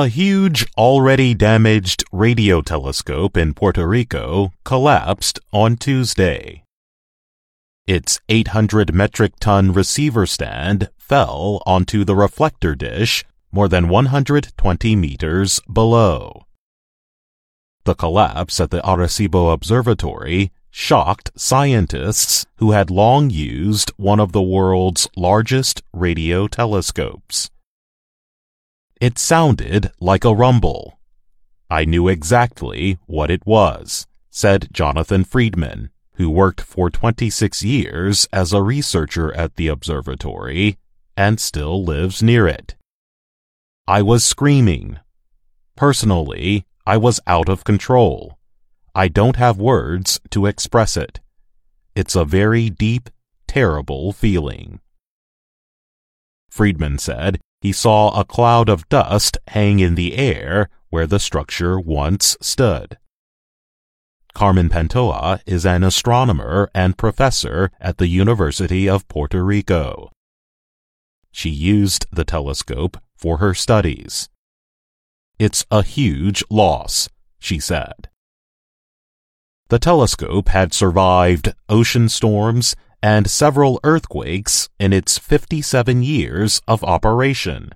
A huge, already damaged radio telescope in Puerto Rico collapsed on Tuesday. Its 800 metric ton receiver stand fell onto the reflector dish more than 120 meters below. The collapse at the Arecibo Observatory shocked scientists who had long used one of the world's largest radio telescopes. It sounded like a rumble. I knew exactly what it was, said Jonathan Friedman, who worked for 26 years as a researcher at the observatory and still lives near it. I was screaming. Personally, I was out of control. I don't have words to express it. It's a very deep, terrible feeling. Friedman said he saw a cloud of dust hang in the air where the structure once stood. Carmen Pantoja is an astronomer and professor at the University of Puerto Rico. She used the telescope for her studies. It's a huge loss, she said. The telescope had survived ocean storms and several earthquakes in its 57 years of operation.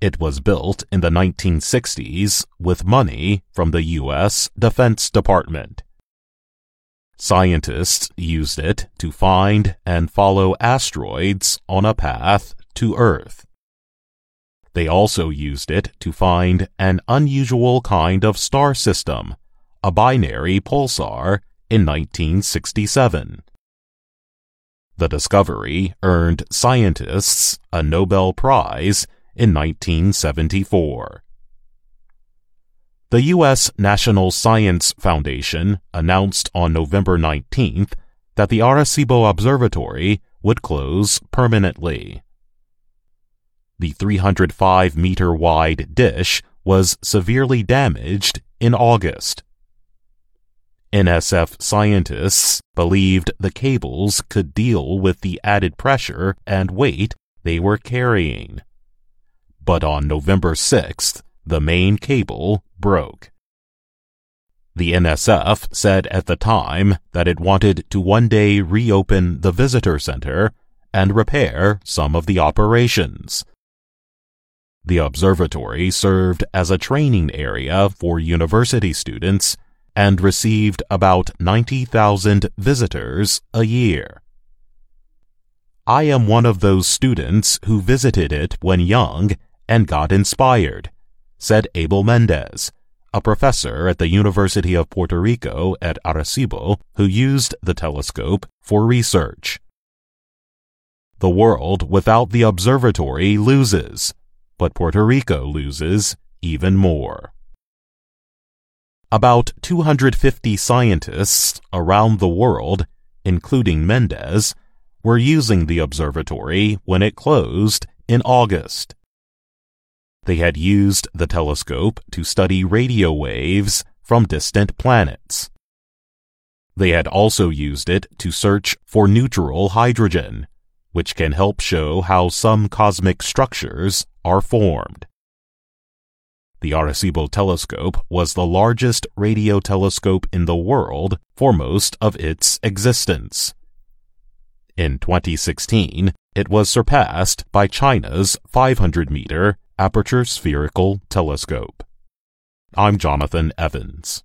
It was built in the 1960s with money from the U.S. Defense Department. Scientists used it to find and follow asteroids on a path to Earth. They also used it to find an unusual kind of star system, a binary pulsar, in 1967. The discovery earned scientists a Nobel Prize in 1974. The U.S. National Science Foundation announced on November 19th that the Arecibo Observatory would close permanently. The 305 meter wide dish was severely damaged in August. NSF scientists believed the cables could deal with the added pressure and weight they were carrying. But on November 6th, the main cable broke. The NSF said at the time that it wanted to one day reopen the visitor center and repair some of the operations. The observatory served as a training area for university students and received about 90,000 visitors a year. I am one of those students who visited it when young and got inspired, said Abel Mendez, a professor at the University of Puerto Rico at Arecibo who used the telescope for research. The world without the observatory loses, but Puerto Rico loses even more. About 250 scientists around the world, including Mendez, were using the observatory when it closed in August. They had used the telescope to study radio waves from distant planets. They had also used it to search for neutral hydrogen, which can help show how some cosmic structures are formed. The Arecibo telescope was the largest radio telescope in the world for most of its existence. In 2016, it was surpassed by China's 500 meter aperture spherical telescope. I'm Jonathan Evans.